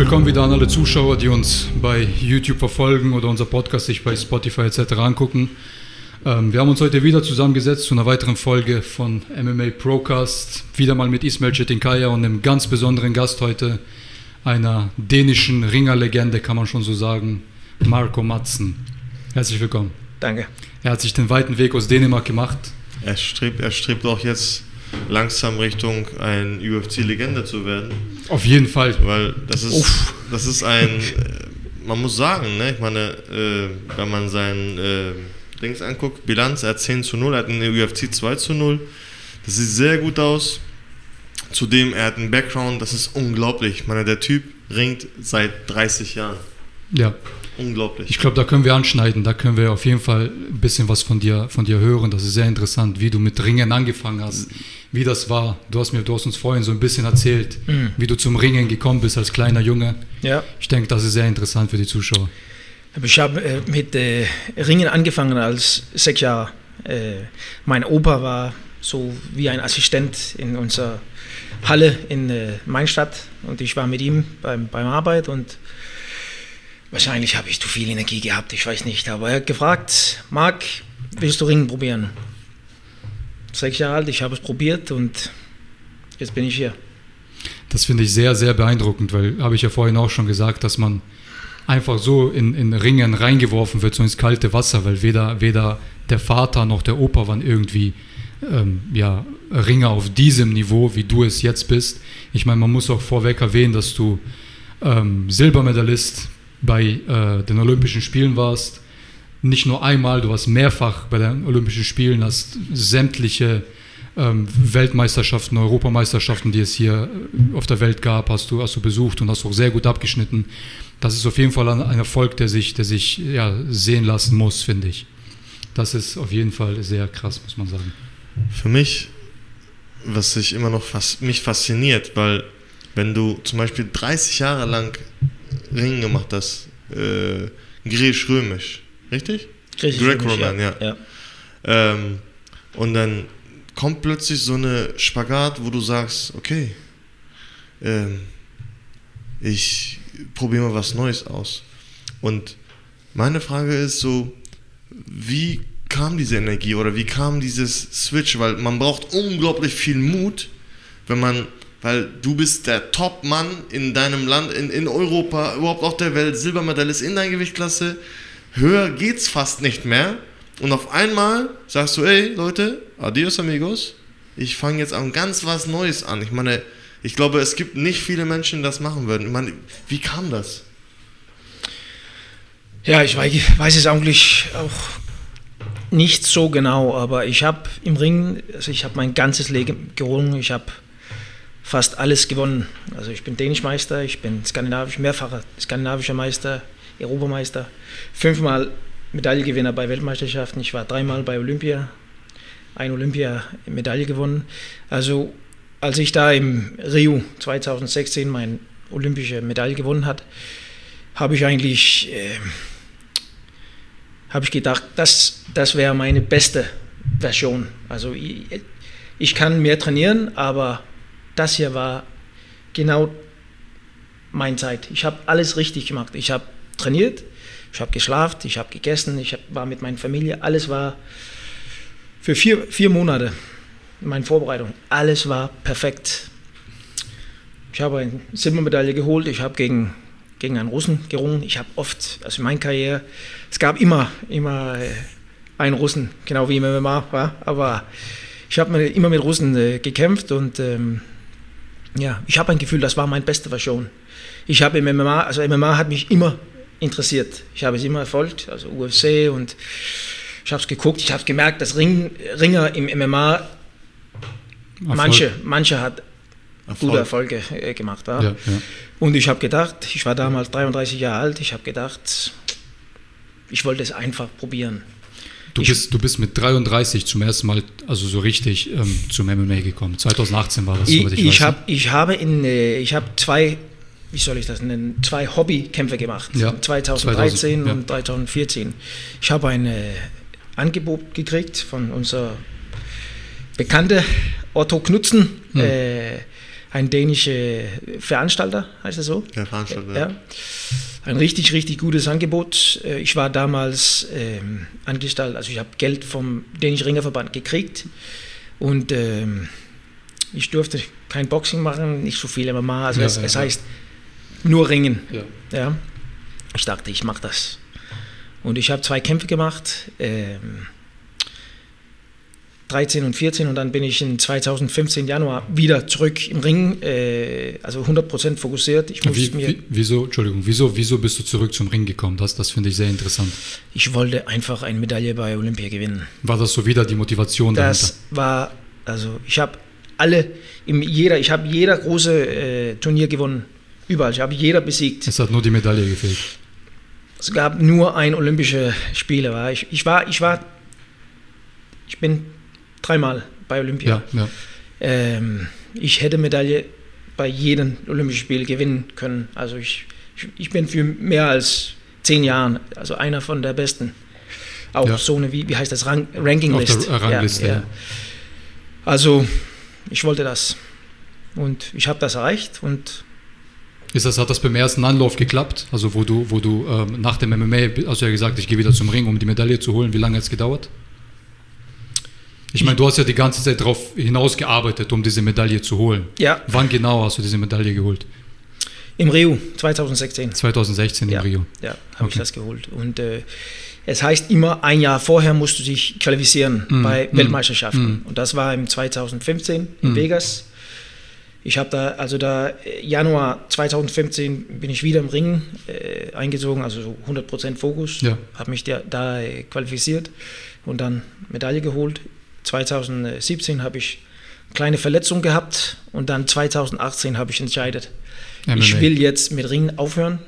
willkommen wieder an alle Zuschauer, die uns bei YouTube verfolgen oder unser Podcast sich bei Spotify etc. angucken. Ähm, wir haben uns heute wieder zusammengesetzt zu einer weiteren Folge von MMA Procast. Wieder mal mit Ismail Chetinkaya und einem ganz besonderen Gast heute, einer dänischen Ringerlegende, kann man schon so sagen, Marco Matzen. Herzlich willkommen. Danke. Er hat sich den weiten Weg aus Dänemark gemacht. Er strebt, er strebt auch jetzt langsam Richtung ein UFC-Legende zu werden. Auf jeden Fall. Weil das ist, Uff. das ist ein, äh, man muss sagen, ne, ich meine, äh, wenn man sein äh, Dings anguckt, Bilanz, er hat 10 zu 0, er hat in der UFC 2 zu 0. Das sieht sehr gut aus. Zudem, er hat einen Background, das ist unglaublich. Ich meine, der Typ ringt seit 30 Jahren. Ja. Unglaublich. Ich glaube, da können wir anschneiden, da können wir auf jeden Fall ein bisschen was von dir, von dir hören. Das ist sehr interessant, wie du mit Ringen angefangen hast, wie das war. Du hast mir, du hast uns vorhin so ein bisschen erzählt, mhm. wie du zum Ringen gekommen bist als kleiner Junge. Ja. Ich denke, das ist sehr interessant für die Zuschauer. Ich habe äh, mit äh, Ringen angefangen als sechs Jahre. Äh, mein Opa war so wie ein Assistent in unserer Halle in äh, Mainstadt und ich war mit ihm beim, beim Arbeit und wahrscheinlich habe ich zu viel Energie gehabt, ich weiß nicht, aber er hat gefragt, Marc, willst du Ringen probieren? Sechs Jahre alt, ich habe es probiert und jetzt bin ich hier. Das finde ich sehr, sehr beeindruckend, weil habe ich ja vorhin auch schon gesagt, dass man einfach so in, in Ringen reingeworfen wird, so ins kalte Wasser, weil weder, weder der Vater noch der Opa waren irgendwie ähm, ja, Ringer auf diesem Niveau, wie du es jetzt bist. Ich meine, man muss auch vorweg erwähnen, dass du ähm, Silbermedalist bei äh, den Olympischen Spielen warst. Nicht nur einmal, du warst mehrfach bei den Olympischen Spielen, hast sämtliche ähm, Weltmeisterschaften, Europameisterschaften, die es hier äh, auf der Welt gab, hast du, hast du besucht und hast auch sehr gut abgeschnitten. Das ist auf jeden Fall ein, Erfolg, der sich, der sich ja, sehen lassen muss, finde ich. Das ist auf jeden Fall sehr krass, muss man sagen. Für mich, was sich immer noch fas mich fasziniert, weil wenn du zum Beispiel 30 Jahre lang Ringen gemacht hast, äh, griechisch-römisch, richtig? Griechisch-roman, ja. ja. Ähm, und dann kommt plötzlich so eine Spagat, wo du sagst, okay, ähm, ich probiere mal was Neues aus. Und meine Frage ist so, wie kam diese Energie oder wie kam dieses Switch? Weil man braucht unglaublich viel Mut, wenn man, weil du bist der Top-Mann in deinem Land, in, in Europa, überhaupt auch der Welt, Silbermedaillist in deiner Gewichtklasse. Höher geht's fast nicht mehr. Und auf einmal sagst du, ey Leute, adios amigos, ich fange jetzt an ganz was Neues an. Ich meine, ich glaube, es gibt nicht viele Menschen, die das machen würden. Ich meine, wie kam das? Ja, ich weiß es eigentlich auch nicht so genau, aber ich habe im Ring, also ich habe mein ganzes Leben gerungen, ich habe fast alles gewonnen. Also ich bin Dänischmeister, ich bin skandinavisch, mehrfacher skandinavischer Meister, Europameister, fünfmal Medaillengewinner bei Weltmeisterschaften. Ich war dreimal bei Olympia, ein Olympia-Medaille gewonnen. Also als ich da im Rio 2016 meine olympische Medaille gewonnen hat, habe ich eigentlich äh, habe ich gedacht, das, das wäre meine beste Version. Also ich, ich kann mehr trainieren, aber das hier war genau meine Zeit. Ich habe alles richtig gemacht. Ich habe trainiert, ich habe geschlafen, ich habe gegessen, ich hab, war mit meiner Familie. Alles war für vier, vier Monate meine Vorbereitung. Alles war perfekt. Ich habe eine Silbermedaille geholt. Ich habe gegen, gegen einen Russen gerungen. Ich habe oft, also in meiner Karriere, es gab immer, immer äh, einen Russen, genau wie im MMA war. Aber ich habe immer mit Russen äh, gekämpft und ähm, ja, ich habe ein Gefühl, das war meine beste Version. Ich habe im MMA, also MMA hat mich immer interessiert. Ich habe es immer erfolgt, also UFC und ich habe es geguckt, ich habe gemerkt, dass Ring, Ringer im MMA, Erfolg. manche, manche hat Erfolg. gute Erfolge äh, gemacht. Ja. Ja, ja. Und ich habe gedacht, ich war damals 33 Jahre alt, ich habe gedacht, ich wollte es einfach probieren. Du bist, du bist mit 33 zum ersten Mal, also so richtig ähm, zum MMA gekommen. 2018 war das, ich, ich, ich, hab, ich habe in, äh, ich habe zwei wie soll ich das nennen, zwei Hobbykämpfe gemacht. Ja, 2013 2000, ja. und 2014. Ich habe ein äh, Angebot gekriegt von unser bekannter Otto Knutzen, hm. äh, ein dänischer Veranstalter, heißt das so? Ja, Veranstalter. Ja. Ein richtig, richtig gutes Angebot. Äh, Ich war damals ähm, angestellt, also ich habe Geld vom dänischen Ringerverband gekriegt und ähm, ich durfte kein Boxing machen, nicht so viel MMA, also Ja, es, ja, es ja. heißt nur Ringen. Ja. Ja. Ich dachte, ich mache das. Und ich habe zwei Kämpfe gemacht, ähm, 13 und 14 und dann bin ich in 2015 Januar wieder zurück im Ring, äh, also 100% fokussiert. Ich, muss Wie, mir, wie, wieso, Entschuldigung, wieso, wieso bist du zurück zum Ring gekommen? Das, das finde ich sehr interessant. ich wollte einfach eine Medaille bei Olympia gewinnen. War das so wieder die Motivation Das war, also ich habe alle, im jeder, ich habe jeder große äh, Turnier gewonnen, überall. Ich habe jeder besiegt. Es hat nur die Medaille gefehlt. Es gab nur ein Olympische Spiele. War ich, ich war, ich war, ich bin dreimal bei Olympia. Ja, ja. Ähm, ich hätte Medaille bei jedem Olympischen Spiel gewinnen können. Also ich, ich, ich bin für mehr als zehn Jahren, also einer von der Besten. Auch Ja. so eine, wie, wie heißt das, Rank, Ranking Auf der List. Rangliste, ja. Also ich wollte das. Und ich habe das erreicht und Ist das, hat das beim ersten Anlauf geklappt? Also wo du, wo du ähm, nach dem MMA, hast du ja gesagt, ich gehe wieder zum Ring, um die Medaille zu holen. Wie lange hat es gedauert? Ich meine, du hast ja die ganze Zeit darauf hinausgearbeitet, um diese Medaille zu holen. ja, Wann genau hast du diese Medaille geholt? im Rio 2016. 2016 in Ja. Rio. Ja, habe ich Okay. das geholt. Und äh, es heißt immer, ein Jahr vorher musst du dich qualifizieren Mm, bei mm, Weltmeisterschaften. mm. Und das war im 2015 in Mm. Vegas. Ich habe da, also da äh, Januar 2015 bin ich wieder im Ring äh, eingezogen, also so 100% Fokus. Ja. Habe mich da, da äh, qualifiziert und dann Medaille geholt. 2017 habe ich eine kleine Verletzung gehabt und dann 2018 habe ich entscheidet, ich MMA. will jetzt mit Ringen aufhören,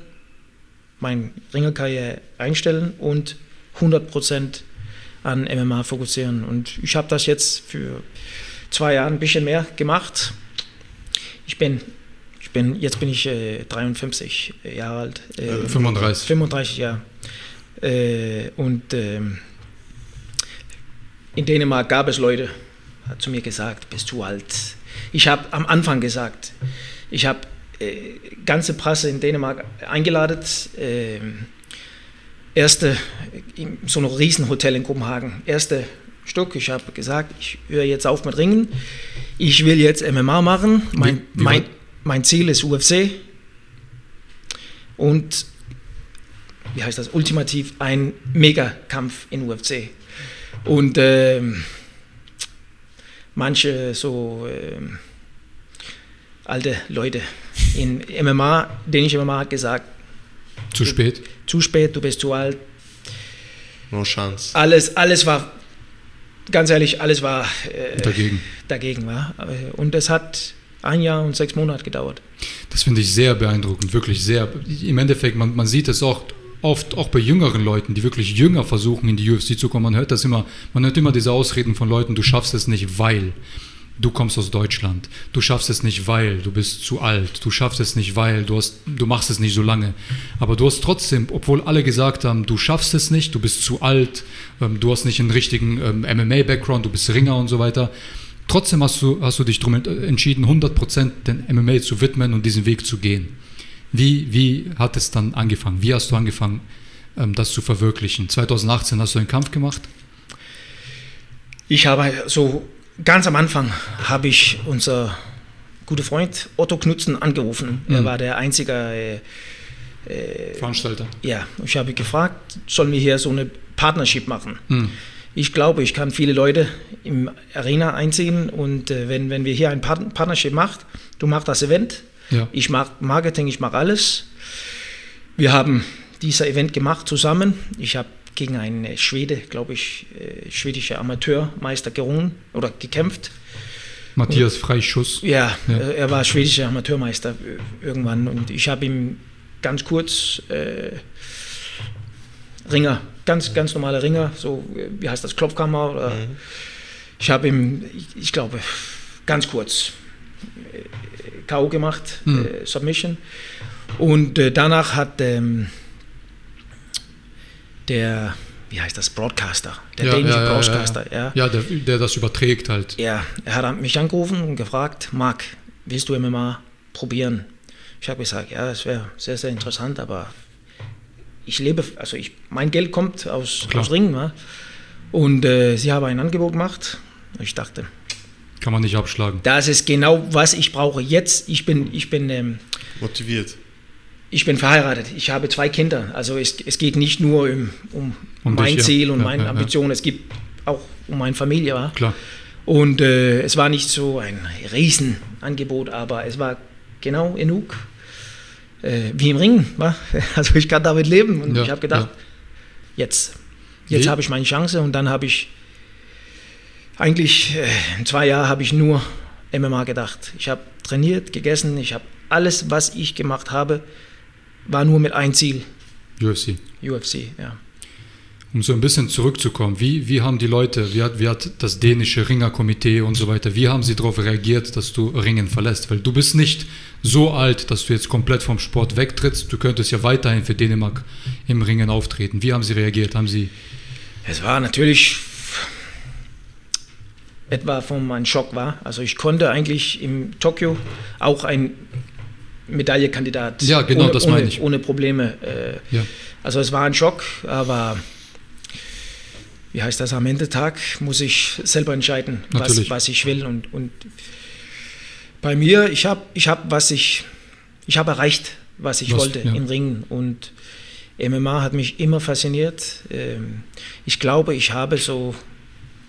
meine Ringerkarriere einstellen und 100% an MMA fokussieren. Und ich habe das jetzt für zwei Jahre ein bisschen mehr gemacht. Ich bin, ich bin jetzt bin ich äh, 53 Jahre alt. Äh, Äh, 35. 35 Jahre. Äh, und ähm, in Dänemark gab es Leute, hat zu mir gesagt, bist du alt. Ich habe am Anfang gesagt, ich habe äh, ganze Presse in Dänemark eingeladen. Äh, erste, in so ein Riesenhotel in Kopenhagen, erste Stück. Ich habe gesagt, ich höre jetzt auf mit Ringen. Ich will jetzt MMA machen. Mein, Wie- wie mein, mein Ziel ist UFC. Und wie heißt das, ultimativ ein Megakampf in UFC. Und ähm, manche so ähm, alte Leute in MMA, dänische MMA hat gesagt, Zu spät. zu spät, du bist zu alt. No chance. Alles, alles war, ganz ehrlich, alles war äh, Dagegen. dagegen. War. Und es hat ein Jahr und sechs Monate gedauert. Das finde ich sehr beeindruckend, wirklich sehr. Im Endeffekt, man, man sieht es auch oft auch bei jüngeren Leuten, die wirklich jünger versuchen, in die UFC zu kommen. Man hört das immer, man hört immer diese Ausreden von Leuten, du schaffst es nicht, weil du kommst aus Deutschland. Du schaffst es nicht, weil du bist zu alt. Du schaffst es nicht, weil du, hast, du machst es nicht so lange. Aber du hast trotzdem, obwohl alle gesagt haben, du schaffst es nicht, du bist zu alt, ähm, du hast nicht einen richtigen ähm, MMA-Background, du bist Ringer und so weiter. Trotzdem hast du, hast du dich darum ent- entschieden, 100% den MMA zu widmen und diesen Weg zu gehen. Wie, wie hat es dann angefangen? Wie hast du angefangen, ähm, das zu verwirklichen? 2018 hast du einen Kampf gemacht? Ich habe so ganz am Anfang habe ich unser guter Freund Otto Knutzen angerufen. Er Mhm. war der einzige, äh, Veranstalter. ja, ich habe gefragt, sollen wir hier so eine Partnership machen? Hm. Ich glaube, ich kann viele Leute im Arena einziehen und äh, wenn, wenn wir hier ein Part Partnership macht, du machst das Event, Ja. ich mache Marketing, ich mache alles. Wir haben dieser Event gemacht zusammen. Ich habe gegen einen Schwede, glaube ich, äh, schwedischer Amateurmeister gerungen oder gekämpft. Matthias Freischuss. Ja, Ja. Äh, er war schwedischer Amateurmeister äh, irgendwann und ich habe ihm ganz kurz äh, Ringer, ganz, ganz normale Ringer, so wie heißt das, Klopfkammer oder Mhm. ich habe ihm, ich, ich glaube, ganz kurz äh, K.O. gemacht, Mhm. äh, Submission. Und äh, danach hat ähm, der, wie heißt das, Broadcaster, der Ja, dänische ja, ja, ja, Broadcaster, ja, Ja, der, der das überträgt halt. ja, er hat mich angerufen und gefragt, Marc, willst du MMA probieren? Ich habe gesagt, ja, das wäre sehr, sehr interessant, aber ich lebe, also ich, mein Geld kommt aus, aus Ringen. Ja? Und äh, sie haben ein Angebot gemacht. Ich dachte, kann man nicht abschlagen. Das ist genau, was ich brauche. Jetzt, ich bin, ich bin ähm, motiviert. Ich bin verheiratet. Ich habe zwei Kinder. Also es, es geht nicht nur um, um, um mein dich, Ziel ja. und ja, meine ja, Ambitionen. Es geht auch um meine Familie. Wa? Klar. Und äh, es war nicht so ein Riesenangebot, aber es war genau genug äh, wie im Ring. Wa? Also ich kann damit leben. Und ich habe gedacht, jetzt, jetzt habe ich meine Chance und dann habe ich eigentlich äh, in zwei Jahren habe ich nur MMA gedacht. Ich habe trainiert, gegessen, ich habe alles, was ich gemacht habe, war nur mit einem Ziel. UFC. UFC, ja. Um so ein bisschen zurückzukommen, wie, wie haben die Leute, wie hat, wie hat das dänische Ringerkomitee und so weiter, wie haben sie darauf reagiert, dass du Ringen verlässt? Weil du bist nicht so alt, dass du jetzt komplett vom Sport wegtrittst. Du könntest ja weiterhin für Dänemark im Ringen auftreten. Wie haben sie reagiert? Haben sie... Es war natürlich etwa von meinem Schock war. Also ich konnte eigentlich im Tokio auch ein Medaillekandidat ja, genau, ohne, das meine ich. ohne Probleme. Äh, ja. Also es war ein Schock, aber wie heißt das, am Ende Tag muss ich selber entscheiden, was, was ich will. Und, und bei mir, ich habe, ich hab, was ich, ich habe erreicht, was ich was, wollte ja. im Ringen. Und MMA hat mich immer fasziniert. Ähm, ich glaube, ich habe so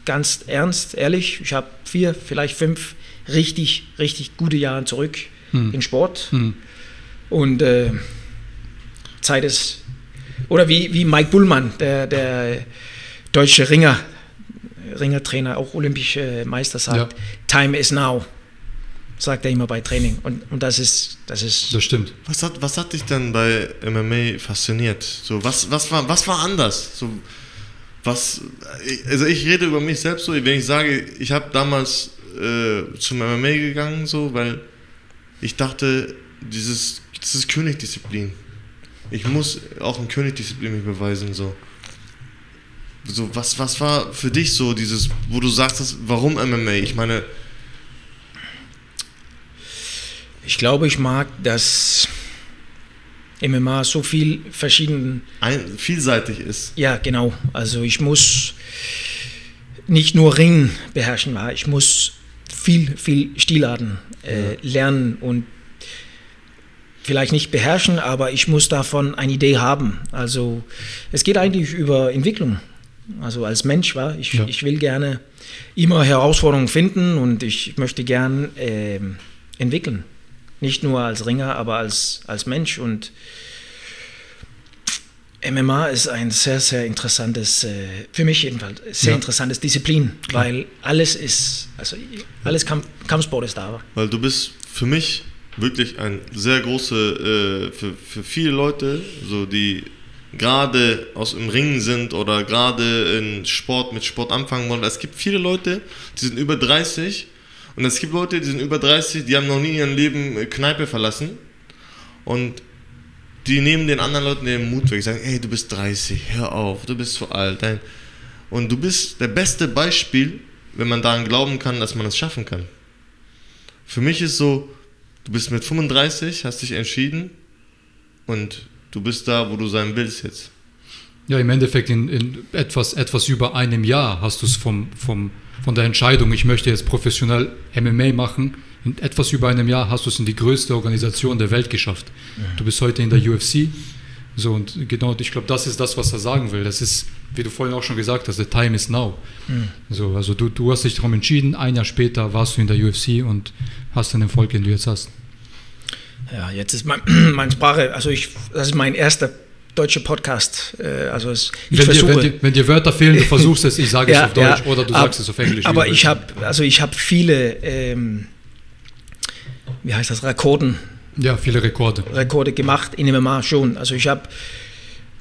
ganz ernst, ehrlich, ich habe vier, vielleicht fünf richtig, richtig gute Jahre zurück hm. in Sport. Hm. Und äh, Zeit ist, oder wie, wie Mike Bullmann, der, der deutsche Ringer, Ringertrainer, auch olympische Meister sagt, ja. Time is now, sagt er immer bei Training. Und, und das ist, das ist. Das stimmt. Was hat, was hat dich denn bei MMA fasziniert? So, was, was, war, was war anders? So, was, also ich rede über mich selbst so, wenn ich sage, ich habe damals äh, zum MMA gegangen, so, weil ich dachte, dieses, das ist Königdisziplin. Ich muss auch in Königdisziplin mich beweisen, so. So, was, was war für dich so dieses, wo du sagst, warum MMA? Ich meine. Ich glaube, ich mag das MMA so viel verschieden. Ein, vielseitig ist. Ja, genau. Also ich muss nicht nur Ringen beherrschen, ich muss viel, viel Stilarten äh, ja. lernen und vielleicht nicht beherrschen, aber ich muss davon eine Idee haben. Also es geht eigentlich über Entwicklung. Also als Mensch war ich, ja. ich will gerne immer Herausforderungen finden und ich möchte gern äh, entwickeln. Nicht nur als Ringer, aber als, als Mensch. Und MMA ist ein sehr, sehr interessantes, äh, für mich jedenfalls, sehr ja. interessantes Disziplin, weil alles ist, also alles Kamp Kampfsport ist da. Weil du bist für mich wirklich ein sehr große, äh, für, für viele Leute, so die gerade aus dem Ringen sind oder gerade in Sport mit Sport anfangen wollen. Es gibt viele Leute, die sind über 30 und es gibt Leute, die sind über 30, die haben noch nie in ihrem Leben Kneipe verlassen. Und die nehmen den anderen Leuten den Mut weg, sagen, ey, du bist 30, hör auf, du bist zu alt. Und du bist der beste Beispiel, wenn man daran glauben kann, dass man es schaffen kann. Für mich ist so, du bist mit 35, hast dich entschieden und du bist da, wo du sein willst jetzt. Ja, im Endeffekt in, in etwas, etwas über einem Jahr hast du es vom, vom von der Entscheidung, ich möchte jetzt professionell MMA machen, in etwas über einem Jahr hast du es in die größte Organisation der Welt geschafft. Du bist heute in der UFC. So, und genau, ich glaube, das ist das, was er sagen will. Das ist, wie du vorhin auch schon gesagt hast, the time is now. Mhm. So, also du, du hast dich darum entschieden, ein Jahr später warst du in der UFC und hast den Erfolg, den du jetzt hast. Ja, jetzt ist mein, meine Sprache, also ich, das ist mein erster deutsche Podcast. Äh, also es, ich wenn, versuche, dir, wenn, dir, wenn, dir, Wörter fehlen, du versuchst es, ich sage ja, es auf Deutsch ja, oder du sagst es auf Englisch. Aber ich habe also ich habe viele, ähm, wie heißt das, Rekorden. Ja, viele Rekorde. Rekorde gemacht in MMA schon. Also ich habe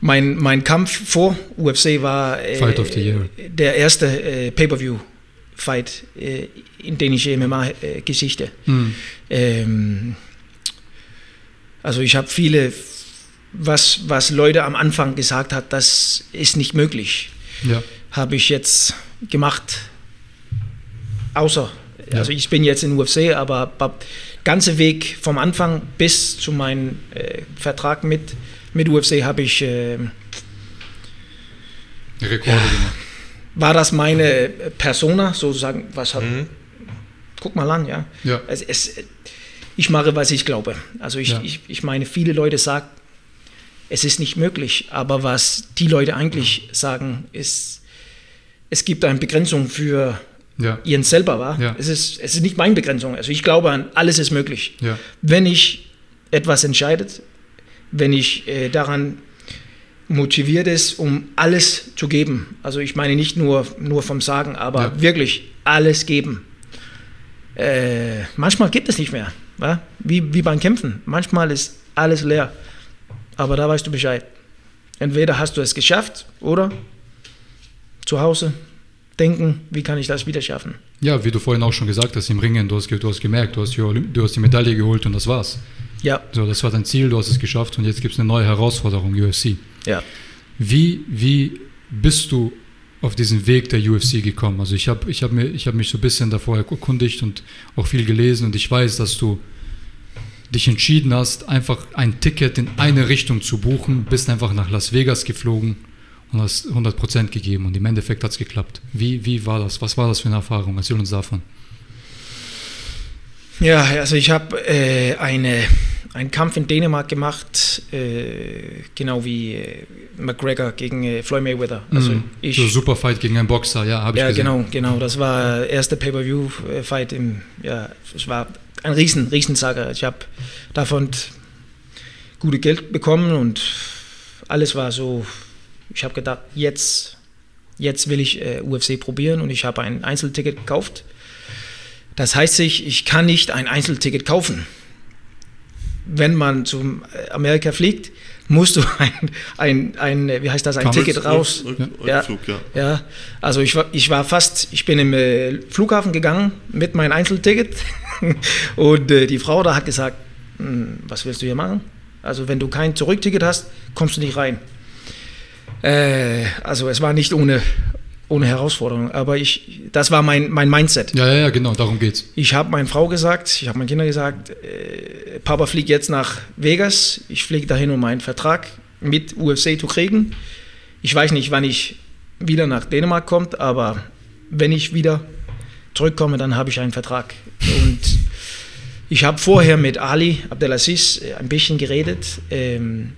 mein, mein Kampf vor UFC war äh, Fight of the Year. der erste äh, Pay-per-view-Fight äh, in dänische MMA-Geschichte. Hm. Ähm, also ich habe viele was, was Leute am Anfang gesagt hat, das ist nicht möglich. Ja. Habe ich jetzt gemacht. Außer, ja. also ich bin jetzt in UFC, aber ganze Weg vom Anfang bis zu meinem äh, Vertrag mit, mit UFC habe ich äh, Rekorde ja, gemacht. War das meine Persona, sozusagen, was hat, mhm. guck mal an, ja. ja. Es, es, ich mache, was ich glaube. Also ich, ja. ich, ich meine, viele Leute sagen, es ist nicht möglich, aber was die Leute eigentlich sagen, ist, es gibt eine Begrenzung für ja. ihren selber war. Ja. Es, ist, es ist nicht meine Begrenzung. Also ich glaube an, alles ist möglich. Ja. Wenn ich etwas entscheidet, wenn ich äh, daran motiviert ist, um alles zu geben. Also ich meine nicht nur, nur vom Sagen, aber wirklich alles geben. Äh, manchmal gibt es nicht mehr. Wa? Wie, wie beim Kämpfen. Manchmal ist alles leer. Aber da weißt du Bescheid. Entweder hast du es geschafft oder zu Hause denken, wie kann ich das wieder schaffen. Ja, wie du vorhin auch schon gesagt hast, im Ringen, du hast, du hast gemerkt, du hast, du hast die Medaille geholt und das war's. Ja. So, das war dein Ziel, du hast es geschafft und jetzt gibt es eine neue Herausforderung, UFC. Ja. Wie, wie bist du auf diesen Weg der UFC gekommen? Also ich habe ich hab hab mich so ein bisschen davor erkundigt und auch viel gelesen und ich weiß, dass du dich entschieden hast, einfach ein Ticket in eine Richtung zu buchen, bist einfach nach Las Vegas geflogen und hast 100% gegeben und im Endeffekt hat es geklappt. Wie, wie war das? Was war das für eine Erfahrung? Erzähl uns davon. Ja, also ich habe äh, eine, einen Kampf in Dänemark gemacht, äh, genau wie äh, McGregor gegen äh, Floyd Mayweather. Also mm, ich, so Superfight gegen einen Boxer, ja, habe ich ja, gesehen. Ja, genau, genau. Das war der erste Pay-Per-View-Fight im, ja, es war ein riesen, riesen Saga. Ich habe davon gute Geld bekommen und alles war so ich habe gedacht, jetzt, jetzt will ich äh, UFC probieren und ich habe ein Einzelticket gekauft. Das heißt sich, ich kann nicht ein Einzelticket kaufen. Wenn man zu äh, Amerika fliegt, musst du ein, ein, ein wie heißt das, ein Kampf, Ticket raus. Rück, Rück, ja, Rückflug, ja. ja, also ich war, ich war fast, ich bin im äh, Flughafen gegangen mit meinem Einzelticket und äh, die Frau da hat gesagt, hm, was willst du hier machen? Also wenn du kein Zurückticket hast, kommst du nicht rein. Äh, also es war nicht ohne, ohne Herausforderung, aber ich, das war mein, mein Mindset. Ja, ja, ja, genau, darum geht's. Ich habe meiner Frau gesagt, ich habe meinen Kindern gesagt, äh, Papa fliegt jetzt nach Vegas, ich fliege dahin, um einen Vertrag mit UFC zu kriegen. Ich weiß nicht, wann ich wieder nach Dänemark komme, aber wenn ich wieder zurückkomme, dann habe ich einen Vertrag. Und ich habe vorher mit Ali Abdelaziz ein bisschen geredet. Ähm,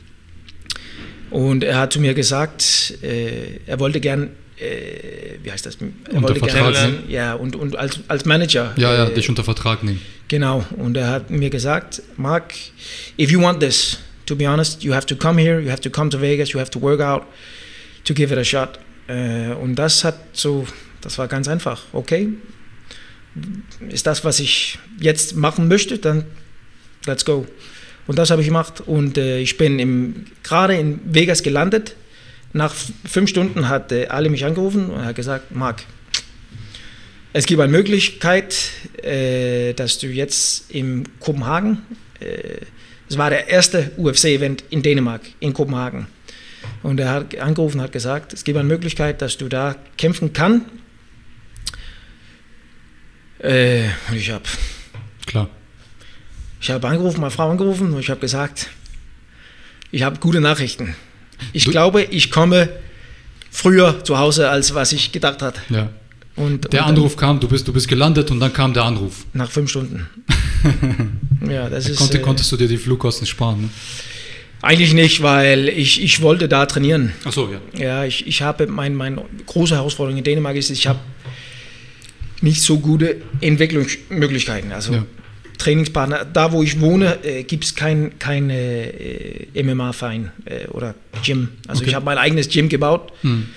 und er hat zu mir gesagt, äh, er wollte gern, äh, wie heißt das? Er unter wollte Vertrag gern, nehmen? Ja, und, und als, als Manager. Ja, ja, äh, dich unter Vertrag nehmen. Genau. Und er hat mir gesagt, Mark, if you want this, to be honest, you have to come here, you have to come to Vegas, you have to work out to give it a shot. Äh, und das hat so, das war ganz einfach. Okay, ist das, was ich jetzt machen möchte, dann let's go. Und das habe ich gemacht. Und äh, ich bin gerade in Vegas gelandet. Nach fünf Stunden hat äh, Ali mich angerufen und hat gesagt, Marc, es gibt eine Möglichkeit, äh, dass du jetzt in Kopenhagen, äh, es war der erste UFC-Event in Dänemark, in Kopenhagen. Und er hat angerufen und hat gesagt, es gibt eine Möglichkeit, dass du da kämpfen kannst. Äh, und ich habe... Klar. Ich habe angerufen, meine Frau angerufen und ich habe gesagt, ich habe gute Nachrichten. Ich du glaube, ich komme früher zu Hause, als was ich gedacht hatte. Ja. Und, der und Anruf kam, du bist, du bist gelandet und dann kam der Anruf. Nach fünf Stunden. ja, das ist, konnte, äh, konntest du dir die Flugkosten sparen? Ne? Eigentlich nicht, weil ich, ich wollte da trainieren. Ach so, ja. Ja, ich, ich habe, mein, meine große Herausforderung in Dänemark ist, ich habe nicht so gute Entwicklungsmöglichkeiten. Also ja. Trainingspartner. Da, wo ich wohne, äh, gibt es kein, kein äh, MMA-Verein äh, oder Gym. Also okay. ich habe mein eigenes Gym gebaut. Hm.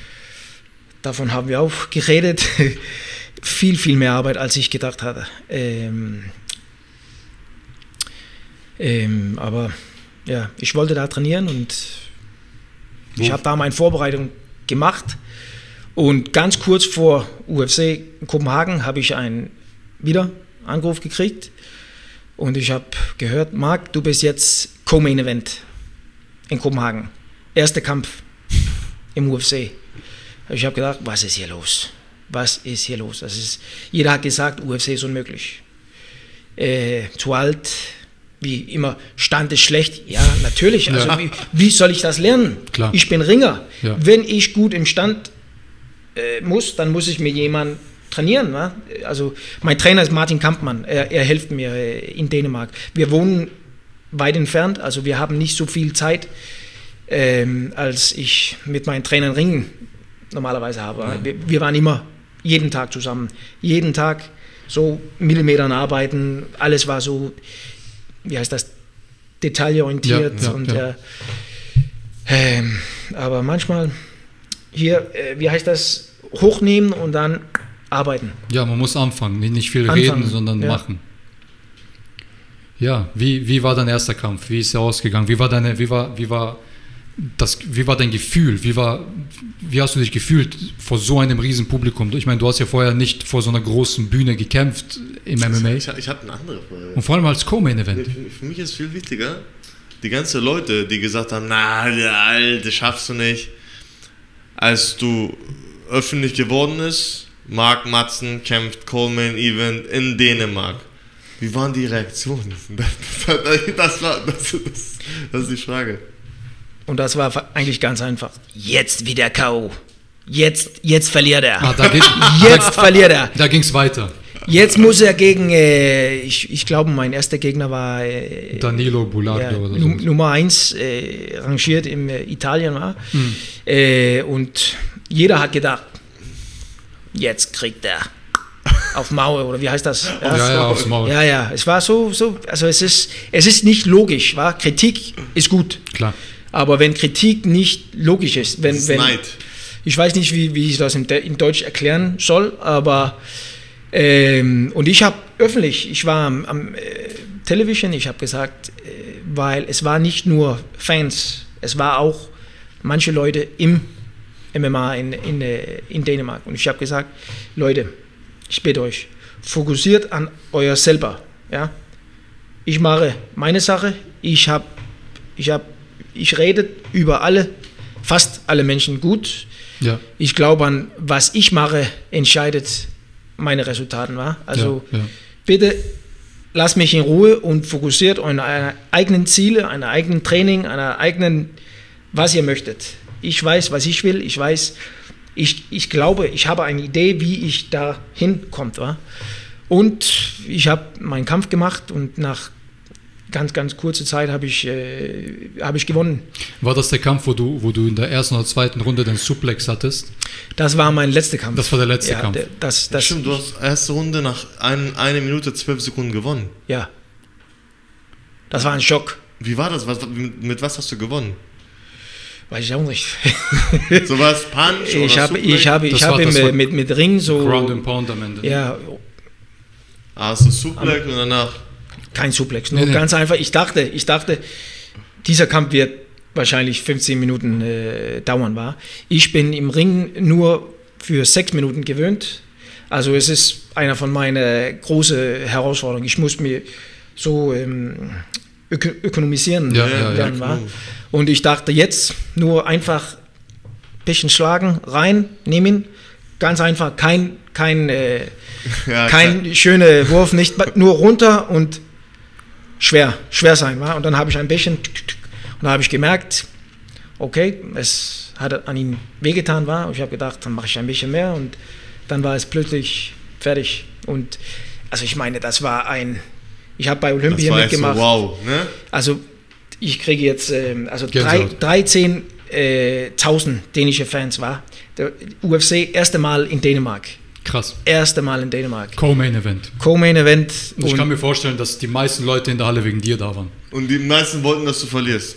Davon haben wir auch geredet. viel, viel mehr Arbeit, als ich gedacht hatte. Ähm, ähm, aber ja, ich wollte da trainieren und wo? ich habe da meine Vorbereitung gemacht. Und ganz kurz vor UFC in Kopenhagen habe ich einen wieder Anruf gekriegt und ich habe gehört, Marc, du bist jetzt Co-Main Event in Kopenhagen. Erster Kampf im UFC. Ich habe gedacht, was ist hier los? Was ist hier los? Das ist, jeder hat gesagt, UFC ist unmöglich. äh, zu alt, wie immer, Stand ist schlecht. Ja, natürlich. Also Ja. wie, wie soll ich das lernen? Klar. Ich bin Ringer. Ja. Wenn ich gut im Stand äh, muss, dann muss ich mir jemand trainieren. wa? Also mein Trainer ist Martin Kampmann. Er, er hilft mir in Dänemark. Wir wohnen weit entfernt, also wir haben nicht so viel Zeit, ähm, als ich mit meinen Trainern ringen normalerweise habe. Wir, wir waren immer jeden Tag zusammen. Jeden Tag so Millimetern arbeiten. Alles war so, wie heißt das, detailorientiert. Ja, ja, und, ja. Äh, ähm, aber manchmal hier, äh, wie heißt das, hochnehmen und dann arbeiten. Ja, man muss anfangen, nicht, viel Anfangen, reden, sondern ja. machen. Ja, wie, wie war dein erster Kampf? Wie ist er ausgegangen? Wie war deine, wie war, wie war das, wie war dein Gefühl? Wie war, wie hast du dich gefühlt vor so einem riesen Publikum? Ich meine, du hast ja vorher nicht vor so einer großen Bühne gekämpft im MMA Ich, ich habe eine andere Frage. und vor allem als Co-Main-Event. Für, für mich ist viel wichtiger, die ganzen Leute, die gesagt haben, na, der Alte, schaffst du nicht. Als du öffentlich geworden ist, Mark Matzen kämpft Coleman Event in Dänemark. Wie waren die Reaktionen? Das, das, das, war, das, das, das ist die Frage. Und das war eigentlich ganz einfach. Jetzt wieder K.O. Jetzt, jetzt verliert er. Ah, da, geht, Jetzt verliert er. da ging es weiter. Jetzt muss er gegen, äh, ich, ich glaube, mein erster Gegner war äh, Danilo Bulaga ja, oder so. Nummer 1 äh, rangiert in äh, Italien war. Hm. Äh, und jeder hat gedacht, jetzt kriegt er auf Maul oder wie heißt das? Ja, ja, aufs Maul. Ja, ja, es war so, so also es ist, es ist nicht logisch, war? Kritik ist gut, Klar. aber wenn Kritik nicht logisch ist, wenn, ist wenn Neid. ich weiß nicht, wie, wie ich das in, De- in Deutsch erklären soll, aber ähm, und ich habe öffentlich, ich war am, am äh, Television, ich habe gesagt, äh, weil es war nicht nur Fans, es war auch manche Leute im MMA in, in, äh, in Dänemark und ich habe gesagt, Leute, ich bitte euch, fokussiert an euer selber, ja. Ich mache meine Sache, ich habe, ich habe, ich rede über alle, fast alle Menschen gut, Ja, ich glaube an, was ich mache, entscheidet meine Resultate. Wa? Also ja, ja. bitte lasst mich in Ruhe und fokussiert eure eigenen Ziele, an eigenen Training, einer eigenen, was ihr möchtet. Ich weiß, was ich will. Ich weiß, ich, ich glaube, ich habe eine Idee, wie ich da hinkommt. Wa? Und ich habe meinen Kampf gemacht und nach ganz, ganz kurzer Zeit habe ich, äh, habe ich gewonnen. War das der Kampf, wo du, wo du in der ersten oder zweiten Runde den Suplex hattest? Das war mein letzter Kampf. Das war der letzte ja, Kampf. der- Das, das, Stimmt, du hast erste Runde nach ein, eine Minute zwölf Sekunden gewonnen. Ja. Das war ein Schock. Wie war das? Was, mit, mit was hast du gewonnen? Weiß ich auch nicht. So war es Punch oder ich habe Suplex? ich habe, Das ich war- habe das mit, mit, mit Ring so. Ground and Pound am Ende. Ja, Ah, hast du Suplex und danach kein Suplex. Nur Nee, nee. ganz einfach. Ich dachte, ich dachte, dieser Kampf wird wahrscheinlich 15 Minuten äh, dauern. War. Ich bin im Ring nur für sechs Minuten gewöhnt. Also es ist einer von meinen großen Herausforderungen. Ich muss mir so ähm, öko ökonomisieren Ja, Ja, ja, ja. lernen. war. Und ich dachte jetzt nur einfach ein bisschen schlagen, rein, nehmen. Ganz einfach, kein, kein, äh, Ja, kein schöner Wurf, nicht nur runter und schwer, schwer sein. War? Und dann habe ich ein bisschen, und dann habe ich gemerkt, okay, es hat an ihm wehgetan war. Und ich habe gedacht, dann mache ich ein bisschen mehr und dann war es plötzlich fertig. Und also ich meine, das war ein, ich habe bei das Olympia war echt so, mitgemacht. wow, ne? Also ich kriege jetzt ähm, also drei, Gänsehaut. 13 äh, 1000 dänische Fans war. Der UFC erste Mal in Dänemark. Krass. Erste Mal in Dänemark. Co-Main Event. Co-Main Event. Und ich kann mir vorstellen, dass die meisten Leute in der Halle wegen dir da waren. Und die meisten wollten, dass du verlierst.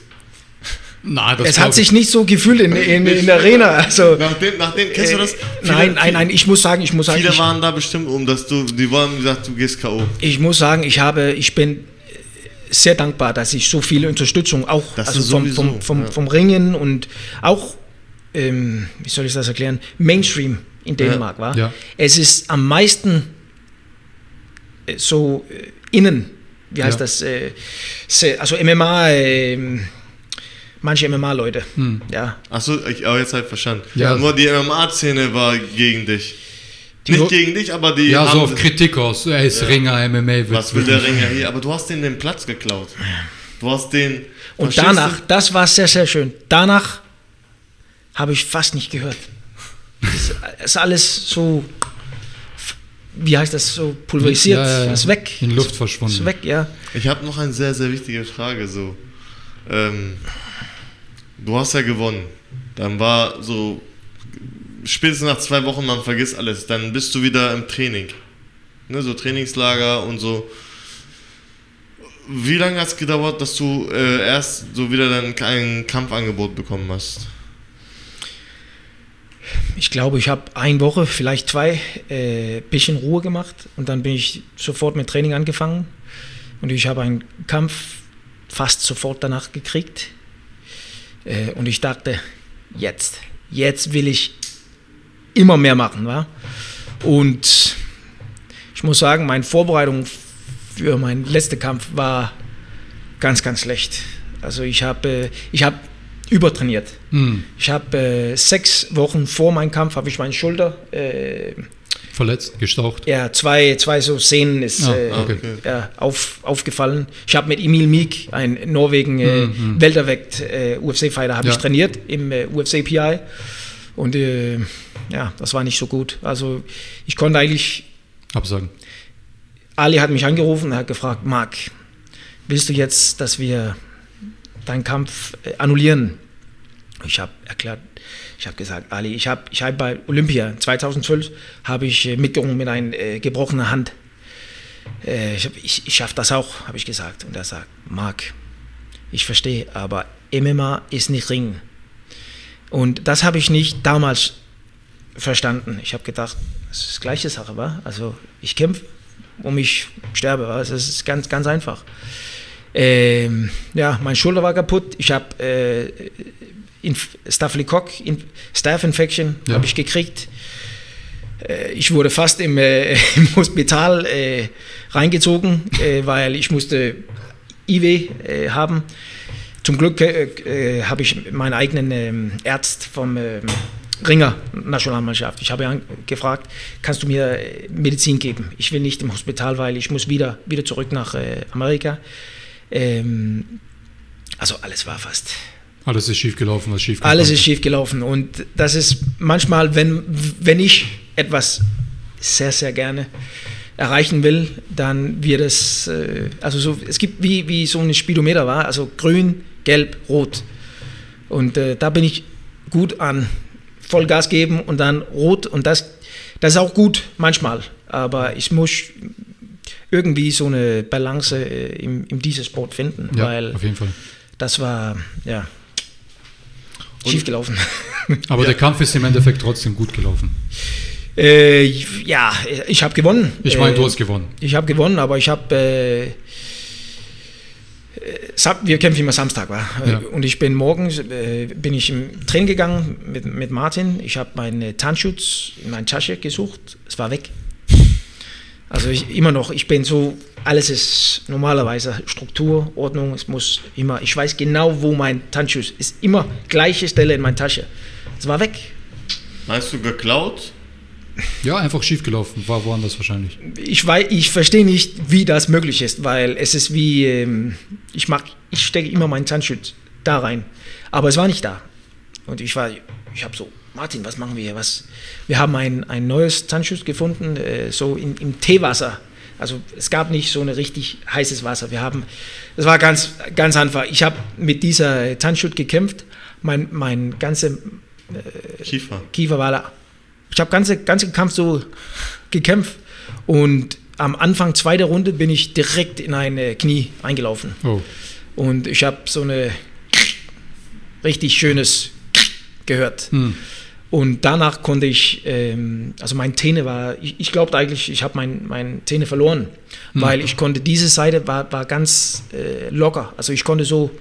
Na, das es hat ich. sich nicht so gefühlt in, in, in der Arena. Also, Nachdem, nachdem kennst du das? äh, Viele- nein, nein, nein, ich muss sagen, ich muss sagen, Viele ich, waren da bestimmt um, dass du, die wollen gesagt, du gehst K.O. ich muss sagen, ich habe, ich bin sehr dankbar, dass ich so viel Unterstützung auch also vom, sowieso, vom, vom, ja. vom Ringen und auch, ähm, wie soll ich das erklären, Mainstream in Dänemark war. Ja. Es ist am meisten äh, so äh, innen, wie heißt Ja. das, äh, also MMA, äh, manche MMA-Leute, Hm. ja. Achso, ich, aber jetzt halt verstanden. Ja. Nur die MMA-Szene war gegen dich. Die Nicht gegen dich, aber die Ja, so haben- auf Kritik aus. Er ist Ringer, MMA. wird Was will der Ringer hier? Aber du hast denen den Platz geklaut. Du hast den. Und danach, du? das war sehr, sehr schön. Danach habe ich fast nicht gehört. Es ist alles so, wie heißt das, so pulverisiert, Ja, ja, ja. ist weg. In Luft verschwunden. Ist weg, ja. Ich habe noch eine sehr, sehr wichtige Frage. So, ähm, du hast ja gewonnen. Dann war so spätestens nach zwei Wochen man vergisst alles. Dann bist du wieder im Training, ne, so Trainingslager und so. Wie lange hat es gedauert, dass du äh, erst so wieder dann ein Kampfangebot bekommen hast? Ich glaube, ich habe eine Woche, vielleicht zwei, äh, bisschen Ruhe gemacht und dann bin ich sofort mit Training angefangen und ich habe einen Kampf fast sofort danach gekriegt äh, und ich dachte, jetzt, jetzt will ich immer mehr machen, wa? Und ich muss sagen, meine Vorbereitung für meinen letzten Kampf war ganz, ganz schlecht. Also ich habe, äh, ich habe übertrainiert. Hm. Ich habe äh, sechs Wochen vor meinem Kampf habe ich meine Schulter, äh, Verletzt, gestaucht. ja zwei, zwei so Szenen ist Ah, äh, okay. ja, auf, aufgefallen. Ich habe mit Emil Meek, ein Norwegen äh, Mhm. Welterweight äh, UFC-Fighter, habe Ja. ich trainiert im äh, UFC PI und äh, ja, das war nicht so gut. Also ich konnte eigentlich Absagen. Ali hat mich angerufen und hat gefragt, Marc, willst du jetzt, dass wir deinen Kampf äh, annullieren? Ich habe erklärt, ich habe gesagt, Ali, ich habe ich hab bei Olympia 2012 habe ich äh, mitgerungen mit einer äh, gebrochenen Hand. Äh, ich ich, ich schaffe das auch, habe ich gesagt. Und er sagt, Marc, ich verstehe, aber MMA ist nicht Ringen. Und das habe ich nicht damals verstanden. Ich habe gedacht, das ist die gleiche Sache, war. Also ich kämpfe, um ich sterbe, war. Das ist ganz, ganz einfach. Ähm, ja, meine Schulter war kaputt. Ich habe äh, Inf Staphylococcus, in Staph Infection Ja. habe ich gekriegt. Äh, ich wurde fast im, äh, im Hospital äh, reingezogen, äh, weil ich musste IW äh, haben. Zum Glück habe ich meinen eigenen ähm, Arzt vom ähm, Ringer Nationalmannschaft. Ich habe ihn gefragt, kannst du mir Medizin geben? Ich will nicht im Hospital, weil ich muss wieder, wieder zurück nach Amerika. Ähm, also alles war fast. Alles ist schief gelaufen, was schief Alles ist schief gelaufen. Und das ist manchmal, wenn, wenn ich etwas sehr, sehr gerne erreichen will, dann wird es, äh, also so, es gibt wie, wie so ein Speedometer war, also grün, gelb, rot. Und äh, da bin ich gut an Vollgas geben und dann rot und das, das ist auch gut manchmal, aber ich muss irgendwie so eine Balance äh, im, in diesem Sport finden, Ja, weil auf jeden Fall. das war, ja, schief gelaufen. Aber der Kampf ist im Endeffekt trotzdem gut gelaufen. Äh, ja, ich habe gewonnen. Ich meine, äh, du hast gewonnen. Ich habe gewonnen, aber ich habe. Äh, äh, wir kämpfen immer Samstag, war. Ja. Und ich bin morgens äh, bin ich im Training gegangen mit, mit Martin. Ich habe meine Tarnschutz in meine Tasche gesucht. Es war weg. Also ich, immer noch. Ich bin so. Alles ist normalerweise Struktur, Ordnung. Es muss immer. Ich weiß genau, wo mein Tanzschuss ist. Immer gleiche Stelle in meiner Tasche. Es war weg. Hast du geklaut? Ja, einfach schief gelaufen. War woanders wahrscheinlich. ich weiß, ich verstehe nicht, wie das möglich ist, weil es ist wie, ähm, ich mag, ich stecke immer meinen Zahnschutz da rein, aber es war nicht da. Und ich war, ich habe so, Martin, was machen wir hier? Was? Wir haben ein, ein neues Zahnschutz gefunden, äh, so in, im Teewasser. Also es gab nicht so ein richtig heißes Wasser. Wir haben, es war ganz, ganz einfach. Ich habe mit dieser Zahnschutz gekämpft. Mein, mein ganzer Kiefer. Kiefer war da. Ich habe ganze ganze Kampf so gekämpft und am Anfang zweiter Runde bin ich direkt in ein äh, Knie eingelaufen Oh, und ich habe so eine richtig schönes gehört hm. Und danach konnte ich, ähm, also meine Zähne war, ich, ich glaubte eigentlich, ich habe mein, meine Zähne verloren, weil ich konnte, diese Seite war, war ganz äh, locker, also ich konnte so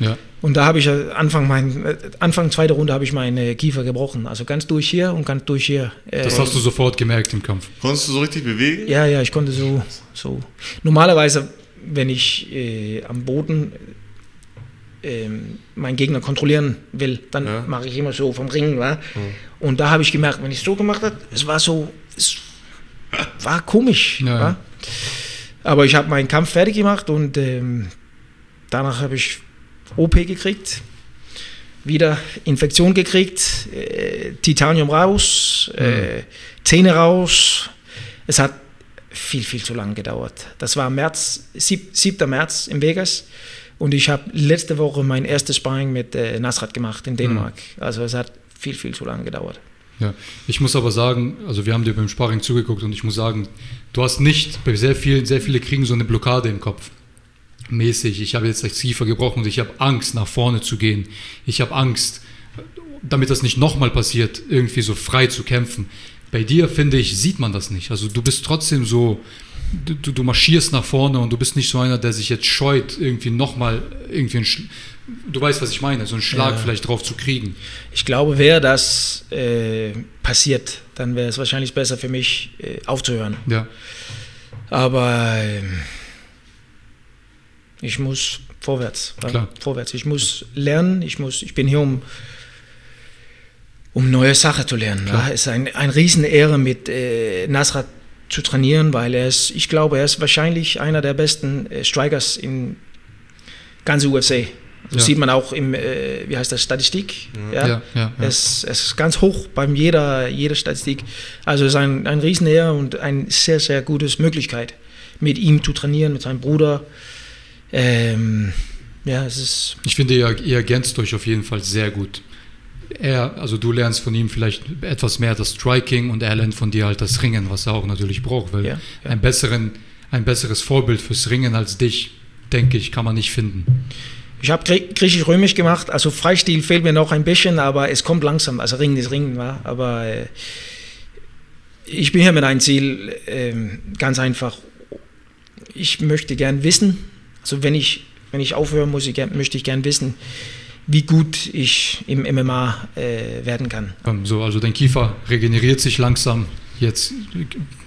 ja. und da habe ich äh, Anfang, mein, äh, Anfang zweiter Runde habe ich meine Kiefer gebrochen. Also ganz durch hier und ganz durch hier. Äh, Das hast du sofort gemerkt im Kampf. Konntest du so richtig bewegen? ja, ja, ich konnte so. so. Normalerweise, wenn ich äh, am Boden ähm, meinen Gegner kontrollieren will, dann Ja. mache ich immer so vom Ringen. Wa? Und da habe ich gemerkt, wenn ich so gemacht habe, es war so, es war komisch. Ja, wa? Aber ich habe meinen Kampf fertig gemacht und ähm, danach habe ich OP gekriegt, wieder Infektion gekriegt, äh, Titanium raus, äh, Zähne raus. Es hat viel, viel zu lange gedauert. Das war März, sieb, 7. März in Vegas und ich habe letzte Woche mein erstes Sparring mit äh, Nasrat gemacht in Dänemark. Also es hat viel, viel zu lange gedauert. Ja, ich muss aber sagen, also wir haben dir beim Sparring zugeguckt und ich muss sagen, du hast nicht, bei sehr vielen, sehr viele kriegen so eine Blockade im Kopf. Mäßig, ich habe jetzt das Kiefer gebrochen und ich habe Angst, nach vorne zu gehen. Ich habe Angst, damit das nicht nochmal passiert, irgendwie so frei zu kämpfen. Bei dir, finde ich, sieht man das nicht. Also du bist trotzdem so, du, du marschierst nach vorne und du bist nicht so einer, der sich jetzt scheut, irgendwie nochmal irgendwie du weißt, was ich meine, so einen Schlag Ja. vielleicht drauf zu kriegen. Ich glaube, wäre das äh, passiert, dann wäre es wahrscheinlich besser für mich äh, aufzuhören. Ja, Aber ähm, ich muss vorwärts. ja, Klar. Vorwärts. Ich muss lernen. Ich, muss, ich bin hier, um, um neue Sachen zu lernen. Ja. Es ist ein, ein Riesenehre, mit äh, Nasrat zu trainieren, weil er ist, ich glaube, er ist wahrscheinlich einer der besten äh, Strikers in ganz UFC. Das Ja. sieht man auch im, äh, wie heißt das, Statistik. ja, ja. ja. Es, es ist ganz hoch beim jeder, jeder Statistik. Also es ist ein, ein Riesenehre und eine sehr, sehr gute Möglichkeit, mit ihm zu trainieren, mit seinem Bruder. Ähm, ja, es ist, Ich finde, ihr, ihr ergänzt euch auf jeden Fall sehr gut. Er, also du lernst von ihm vielleicht etwas mehr das Striking und er lernt von dir halt das Ringen, was er auch natürlich braucht, weil Ja, ja. Ein, besseren, ein besseres Vorbild fürs Ringen als dich, denke ich, kann man nicht finden. ich habe Grie- griechisch-römisch gemacht, also Freistil fehlt mir noch ein bisschen, aber es kommt langsam. Also Ringen ist Ringen, war. aber äh, ich bin hier mit einem Ziel, ähm, ganz einfach. Ich möchte gern wissen, also wenn ich, wenn ich aufhöre, muss ich möchte ich gern wissen, wie gut ich im MMA äh, werden kann. Ähm, So, also dein Kiefer regeneriert sich langsam, jetzt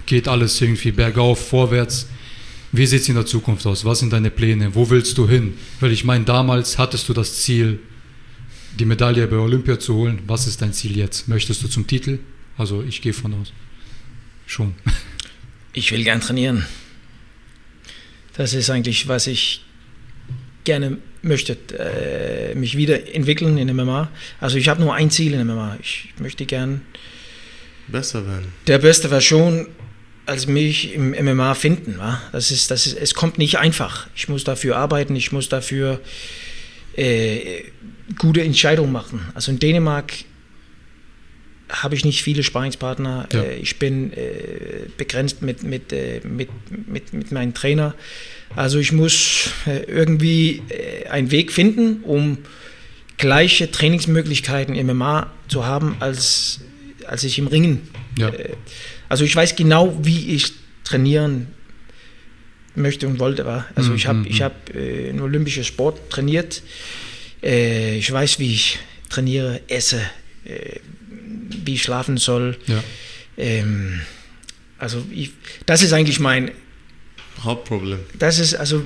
geht alles irgendwie bergauf, vorwärts. Wie sieht es in der Zukunft aus? Was sind deine Pläne? Wo willst du hin? Weil ich meine, damals hattest du das Ziel, die Medaille bei Olympia zu holen. Was ist dein Ziel jetzt? Möchtest du zum Titel? Also ich gehe von aus. Schon. Ich will gern trainieren. Das ist eigentlich, was ich gerne möchte, äh, mich wieder entwickeln in MMA. Also ich habe nur ein Ziel in MMA. Ich möchte gern Besser werden. der beste Version als mich im MMA finden. Wa? Das ist, das ist, es kommt nicht einfach. Ich muss dafür arbeiten, ich muss dafür äh, gute Entscheidungen machen. Also in Dänemark habe ich nicht viele Sparingspartner. Ja. Äh, ich bin äh, begrenzt mit, mit, äh, mit, mit, mit meinem Trainer. Also ich muss äh, irgendwie äh, einen Weg finden, um gleiche Trainingsmöglichkeiten im MMA zu haben, als, als ich im Ringen Ja. äh, also ich weiß genau, wie ich trainieren möchte und wollte. War. Also Mhm, ich habe mhm, ich hab, äh, einen olympischen Sport trainiert. Äh, ich weiß, wie ich trainiere, esse, äh, wie ich schlafen soll. Ja. Ähm, also ich, das ist eigentlich mein, Hauptproblem. das ist also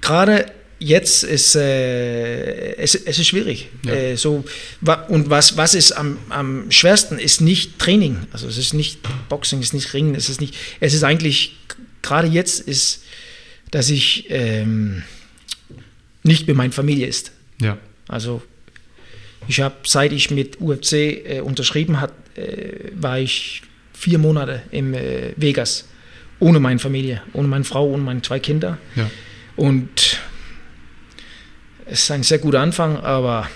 gerade jetzt ist äh, es, es ist schwierig. Ja. Äh, so wa- und was was ist am, am schwersten ist nicht Training. Also es ist nicht Boxing, es ist nicht Ringen, es ist nicht. Es ist eigentlich gerade jetzt ist, dass ich ähm, nicht mit meiner Familie ist. Ja. Also ich habe, seit ich mit UFC äh, unterschrieben hat, äh, war ich vier Monate im äh, Vegas ohne meine Familie, ohne meine Frau, ohne meine zwei Kinder. Ja. Und es ist ein sehr guter Anfang, aber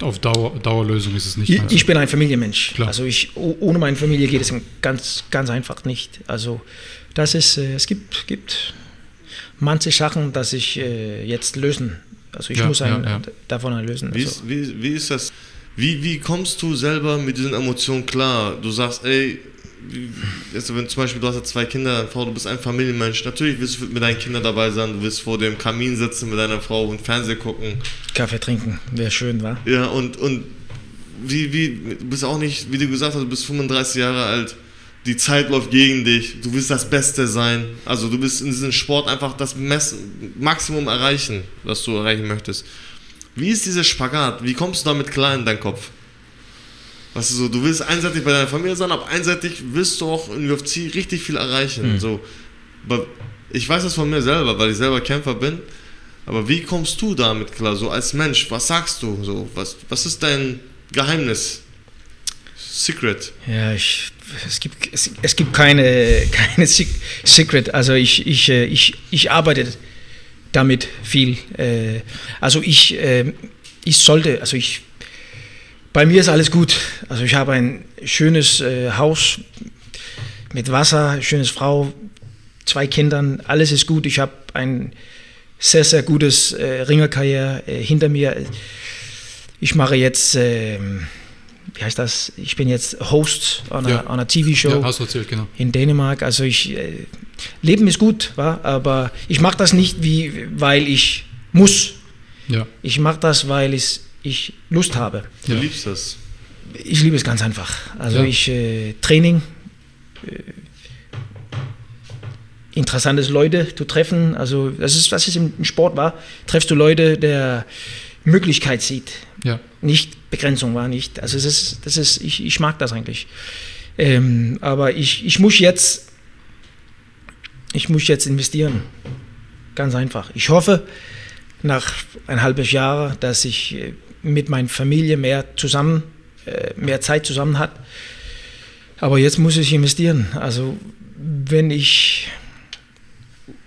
Auf Dauer, Dauerlösung ist es nicht ich, ich bin ein Familienmensch. Klar. Also ich, oh- ohne meine Familie geht es ganz, ganz einfach nicht. Also das ist, äh, es gibt, gibt manche Sachen, dass ich äh, jetzt lösen. Also ich Ja, muss ein, ja, ja. davon lösen. Wie Also, ist, wie, wie ist das? Wie, wie kommst du selber mit diesen Emotionen klar? Du sagst, ey, jetzt, wenn zum Beispiel du hast ja zwei Kinder, Frau, du bist ein Familienmensch. Natürlich willst du mit deinen Kindern dabei sein, du willst vor dem Kamin sitzen mit deiner Frau und Fernsehen gucken. Kaffee trinken, wäre schön, wa? Ja, und, und wie, wie, du bist auch nicht, wie du gesagt hast, du bist 35 Jahre alt. Die Zeit läuft gegen dich. Du willst das Beste sein. Also du willst in diesem Sport einfach das Mess Maximum erreichen, was du erreichen möchtest. Wie ist dieser Spagat? Wie kommst du damit klar in deinen Kopf? Was so, du willst einseitig bei deiner Familie sein, aber einseitig willst du auch in UFC richtig viel erreichen. Mhm. So, ich weiß das von mir selber, weil ich selber Kämpfer bin. Aber wie kommst du damit klar, so als Mensch? Was sagst du? So, was, was ist dein Geheimnis? Secret. Ja, ich, es, gibt, es, es gibt keine, keine Sec- Secret. Also ich, ich, äh, ich, ich arbeite damit viel. Äh, Also ich, äh, ich sollte, also ich, bei mir ist alles gut. Also ich habe ein schönes äh, Haus mit Wasser, schönes Frau, zwei Kindern, alles ist gut. Ich habe ein sehr, sehr gutes äh, Ringerkarriere äh, hinter mir. Ich mache jetzt, ähm, wie heißt das? Ich bin jetzt Host on Ja. a TV-Show Ja, genau. in Dänemark. Also ich, äh, Leben ist gut, wa? aber ich mache das nicht, wie, weil ich muss. Ja, Ich mache das, weil ich, ich Lust habe. Du Ja. liebst das. Ich liebe es ganz einfach. Also Ja. ich äh, Training, äh, interessantes Leute zu treffen. Also das ist, was es im Sport war. Treffst du Leute, der Möglichkeit sieht, ja, nicht Begrenzung war, nicht. Also das ist, das ist, ich, ich mag das eigentlich. Ähm, aber ich, ich muss jetzt, ich muss jetzt investieren. Ganz einfach. Ich hoffe, nach ein halbes Jahr, dass ich äh, mit meiner Familie mehr zusammen, äh, mehr Zeit zusammen hat. Aber jetzt muss ich investieren. Also wenn ich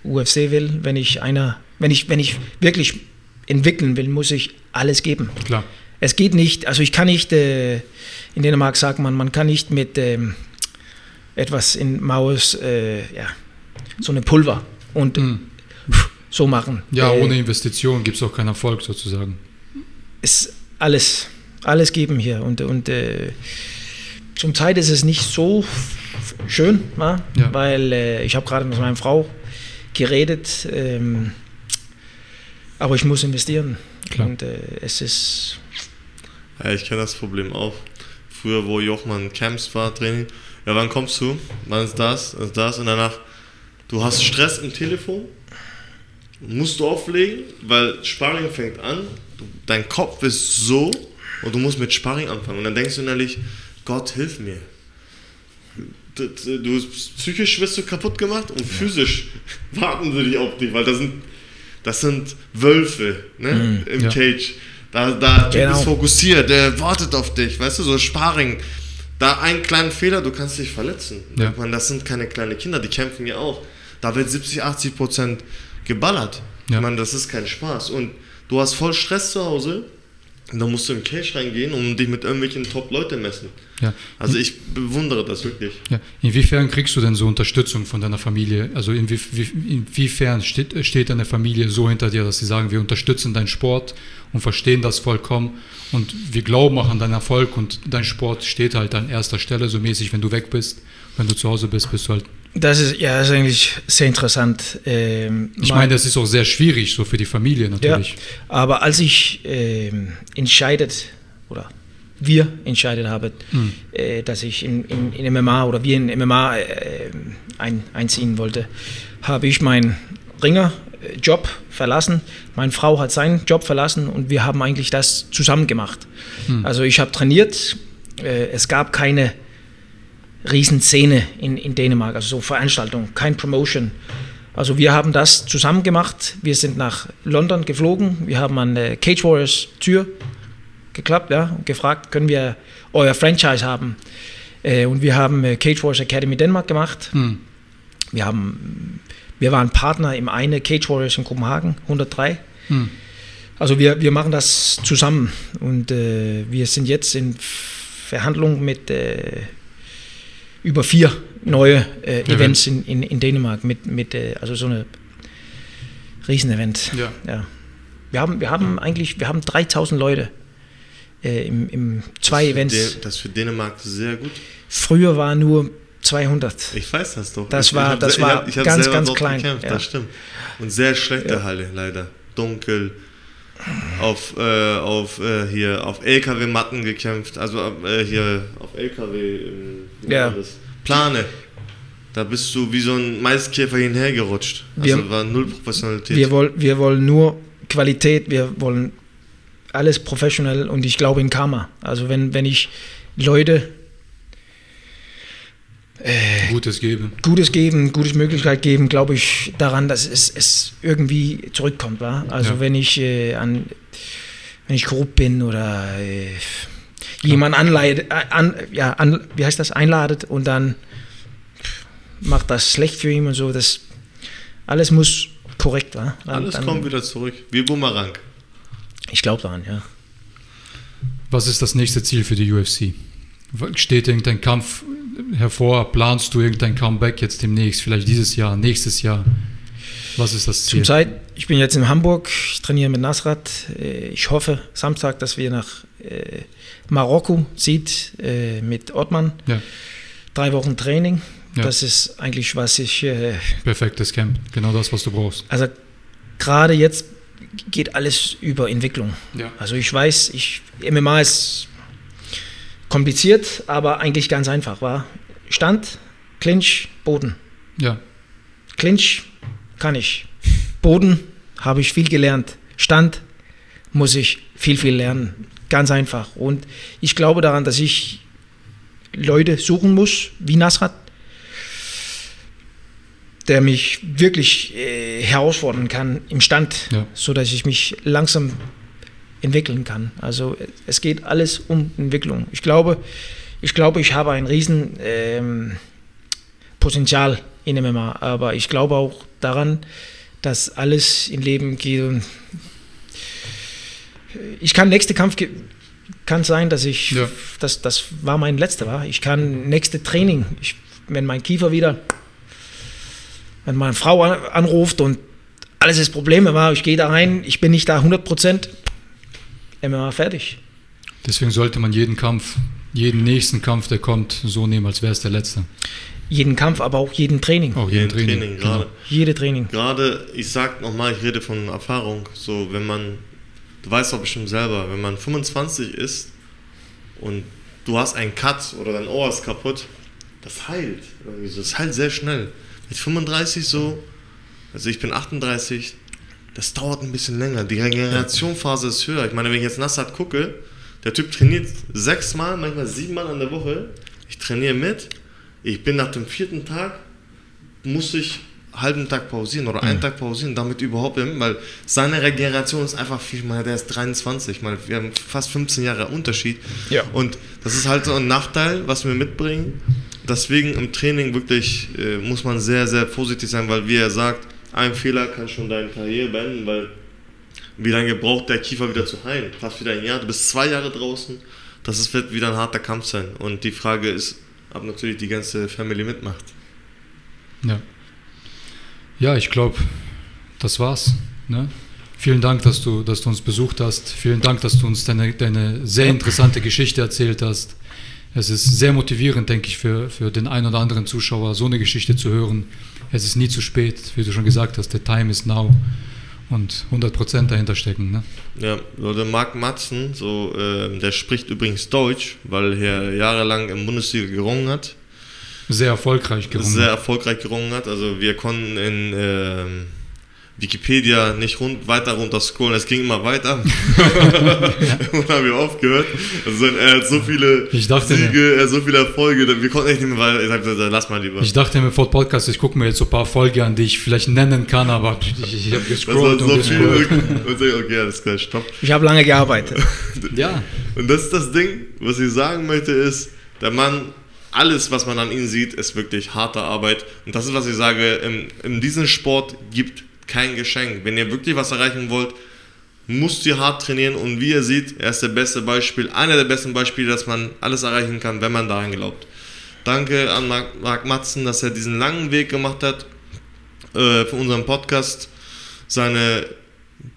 UFC will, wenn ich einer, wenn ich, wenn ich wirklich entwickeln will, muss ich alles geben. klar. Es geht nicht, also ich kann nicht, äh, in Dänemark sagt man, man kann nicht mit ähm, etwas in Maus, äh, ja, so eine Pulver und Mhm. so machen. Ja, äh, ohne Investition gibt es auch keinen Erfolg sozusagen. Ist alles, alles geben hier und, und äh, zum Teil ist es nicht so schön? Ja. weil äh, ich habe gerade mit meiner Frau geredet, ähm, aber ich muss investieren Klar. und äh, es ist Ja, ich kenne das Problem auch. Früher, wo Jochmann Camps war, Training. Ja, wann kommst du? Wann ist das? Ist das? Und danach, du hast Stress im Telefon, musst du auflegen, weil Sparring fängt an, dein Kopf ist so und du musst mit Sparring anfangen. Und dann denkst du innerlich, Gott, hilf mir. Du, du, du psychisch wirst du kaputt gemacht und physisch warten sie dich auf dich, weil das sind, das sind Wölfe ne? im ja. Cage. Da, da Genau. ist fokussiert, der wartet auf dich, weißt du, so Sparring. Da ein kleinen Fehler, du kannst dich verletzen. Ja. Meine, das sind keine kleinen Kinder, die kämpfen ja auch. Da wird 70, 80 Prozent geballert. Ja. Meine, das ist kein Spaß. Und du hast voll Stress zu Hause. Und dann musst du in den Cage reingehen und dich mit irgendwelchen Top-Leuten messen. Ja. Also ich bewundere das wirklich. Ja. Inwiefern kriegst du denn so Unterstützung von deiner Familie? Also inwie, wie- inwiefern steht, steht deine Familie so hinter dir, dass sie sagen, wir unterstützen deinen Sport und verstehen das vollkommen und wir glauben auch an deinen Erfolg und dein Sport steht halt an erster Stelle, so mäßig, wenn du weg bist. Wenn du zu Hause bist, bist du halt. Das ist ja ist eigentlich sehr interessant. Ähm, Ich mein- meine, das ist auch sehr schwierig, so für die Familie natürlich. Ja, aber als ich ähm, entscheidet oder wir entscheidet haben, Hm. äh, dass ich in, in, in MMA oder wir in MMA äh, ein, einziehen wollte, habe ich meinen Ringer-Job verlassen. Meine Frau hat seinen Job verlassen und wir haben eigentlich das zusammen gemacht. Also ich habe trainiert. Äh, es gab keine Riesenszene in, in Dänemark, also so Veranstaltungen, kein Promotion. Also wir haben das zusammen gemacht. Wir sind nach London geflogen. Wir haben an der Cage Warriors Tür geklappt ja, und gefragt, können wir euer Franchise haben? Äh, und wir haben äh, Cage Warriors Academy Denmark gemacht. Hm. Wir, haben, wir waren Partner im eine Cage Warriors in Kopenhagen, 103. Hm. Also wir, wir machen das zusammen und äh, wir sind jetzt in Verhandlungen mit äh, über vier neue äh, Events. In, in, in Dänemark mit, mit äh, also so eine Riesenevent. Ja. Ja. Wir haben, wir haben eigentlich, wir haben 3000 Leute äh, im, im zwei das Events. Das ist für Dänemark sehr gut. Früher war nur 200. Ich weiß das doch. Das ich, war- ich das war ich hab, ich hab ganz, ganz klein, Gekämpft, ja. Das stimmt. Und sehr schlechte Halle, leider. Dunkel. Auf, äh, auf äh, hier auf LKW-Matten gekämpft, also äh, hier auf LKW wie Ja. das? Plane. Da bist du wie so ein Maiskäfer hinhergerutscht. Also Wir- war null Professionalität. Wir, woll, wir wollen nur Qualität, wir wollen alles professionell und ich glaube in Karma. Also wenn, wenn ich Leute Gutes geben. Gutes geben, gute Möglichkeit geben, glaube ich daran, dass es, es irgendwie zurückkommt. Wa? Also Ja. wenn ich äh, an, wenn ich korrupt bin oder äh, jemand anleitet, äh, an, ja, an, wie heißt das, einladet und dann macht das schlecht für ihn und so, das alles muss korrekt, wa? Dann, Alles dann, kommt wieder zurück. Wie Bumerang. Ich glaube daran, ja. Was ist das nächste Ziel für die UFC? Steht irgendein Kampf hervor? Planst du irgendein Comeback jetzt demnächst? Vielleicht dieses Jahr, nächstes Jahr? Was ist das Ziel? Zum Zeit, ich bin jetzt in Hamburg, ich trainiere mit Nasrat. Äh, Ich hoffe Samstag, dass wir nach äh, Marokko sieht äh, mit Ottmann. Ja, Drei Wochen Training. Ja. Das ist eigentlich, was ich. Perfektes Camp. Genau das, was du brauchst. also gerade jetzt geht alles über Entwicklung. Ja. Also ich weiß, ich, MMA ist kompliziert, aber eigentlich ganz einfach. War Stand, Clinch, Boden. Ja, Clinch kann ich. Boden habe ich viel gelernt. Stand muss ich viel, viel lernen. Ganz einfach. Und ich glaube daran, dass ich Leute suchen muss, wie Nasrat, der mich wirklich äh, herausfordern kann im Stand, Ja. sodass ich mich langsam entwickeln kann. Also äh, es geht alles um Entwicklung. Ich glaube, ich glaube, ich habe ein riesen ähm, Potenzial in MMA, aber ich glaube auch daran, dass alles im Leben geht. Und ich kann nächste Kampf kann sein, dass ich Ja. das das war mein letzter war. Ich kann nächste Training, ich, wenn mein Kiefer wieder wenn meine Frau an, anruft und alles ist Probleme war, ich gehe da rein, ich bin nicht da 100 MMA fertig. deswegen sollte man jeden Kampf, jeden nächsten Kampf, der kommt, so nehmen, als wäre es der letzte. Jeden Kampf, aber auch jeden Training. Auch Jeden jeden Training. Training, genau. gerade. Jede Training. Gerade, ich sag nochmal, ich rede von Erfahrung. So, wenn man, du weißt doch bestimmt selber, wenn man 25 ist und du hast einen Cut oder dein Ohr ist kaputt, das heilt. Das heilt sehr schnell. Mit 35 so, also ich bin 38, das dauert ein bisschen länger. Die Regenerationphase ist höher. Ich meine, wenn ich jetzt Nassat gucke, der Typ trainiert sechsmal, manchmal siebenmal an der Woche. Ich trainiere mit. Ich bin nach dem vierten Tag, muss ich einen halben Tag pausieren oder einen Tag pausieren, damit überhaupt, weil seine Regeneration ist einfach viel, meine, der ist 23, ich meine, wir haben fast 15 Jahre Unterschied. Ja. Und das ist halt so ein Nachteil, was wir mitbringen. Deswegen im Training wirklich äh, muss man sehr, sehr vorsichtig sein, weil wie er sagt, ein Fehler kann schon deine Karriere beenden, weil wie lange braucht der Kiefer wieder zu heilen? Fast wieder ein Jahr, du bist zwei Jahre draußen. Das wird wieder ein harter Kampf sein. Und die Frage ist, ob natürlich die ganze Family mitmacht. Ja, ja ich glaube, das war's. Ne? Vielen Dank, dass du, dass du uns besucht hast. Vielen Dank, dass du uns deine, deine sehr interessante Geschichte erzählt hast. Es ist sehr motivierend, denke ich, für, für den einen oder anderen Zuschauer, so eine Geschichte zu hören. Es ist nie zu spät, wie du schon gesagt hast, the time is now. Und 100% dahinter stecken. Ne? Ja, Leute, Marc Matzen, so, ähm, der spricht übrigens Deutsch, weil er jahrelang im Bundesliga gerungen hat. Sehr erfolgreich gerungen. sehr erfolgreich gerungen hat. Also wir konnten in ähm, Wikipedia nicht rund, weiter runter scrollen, es ging immer weiter. Und haben wir aufgehört. Also er hat so viele Ich dachte Siege, er hat so viele Erfolge, wir konnten echt nicht mehr weiter. Ich sagte, lass mal lieber. Ich dachte mir vor dem Podcast, ich gucke mir jetzt so ein paar Folgen an, die ich vielleicht nennen kann, aber ich, ich habe das war gescrollt so und viel. gescrollt. Und ich, okay, alles klar, stopp. Ich habe lange gearbeitet. Ja, Und das ist das Ding, was ich sagen möchte, ist, der Mann, alles, was man an ihm sieht, ist wirklich harte Arbeit. Und das ist, was ich sage, in, in diesem Sport gibt kein Geschenk. Wenn ihr wirklich was erreichen wollt, müsst ihr hart trainieren. Und wie ihr seht, er ist der beste Beispiel, einer der besten Beispiele, dass man alles erreichen kann, wenn man daran glaubt. Danke an Marc, Marc Matzen, dass er diesen langen Weg gemacht hat äh, für unseren Podcast, seine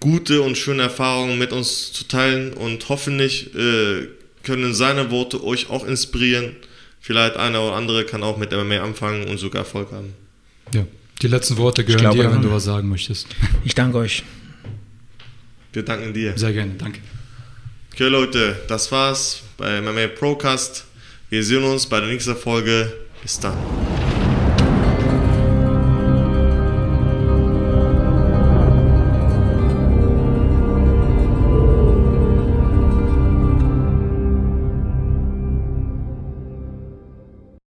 gute und schöne Erfahrungen mit uns zu teilen und hoffentlich äh, können seine Worte euch auch inspirieren. Vielleicht einer oder andere kann auch mit MMA anfangen und sogar Erfolg haben. ja. Die letzten Worte gehören glaube dir, wenn du was sagen möchtest. Ich danke euch. Wir danken dir. Sehr gerne, danke. Okay, Leute, das war's bei MMA Procast. Wir sehen uns bei der nächsten Folge. Bis dann.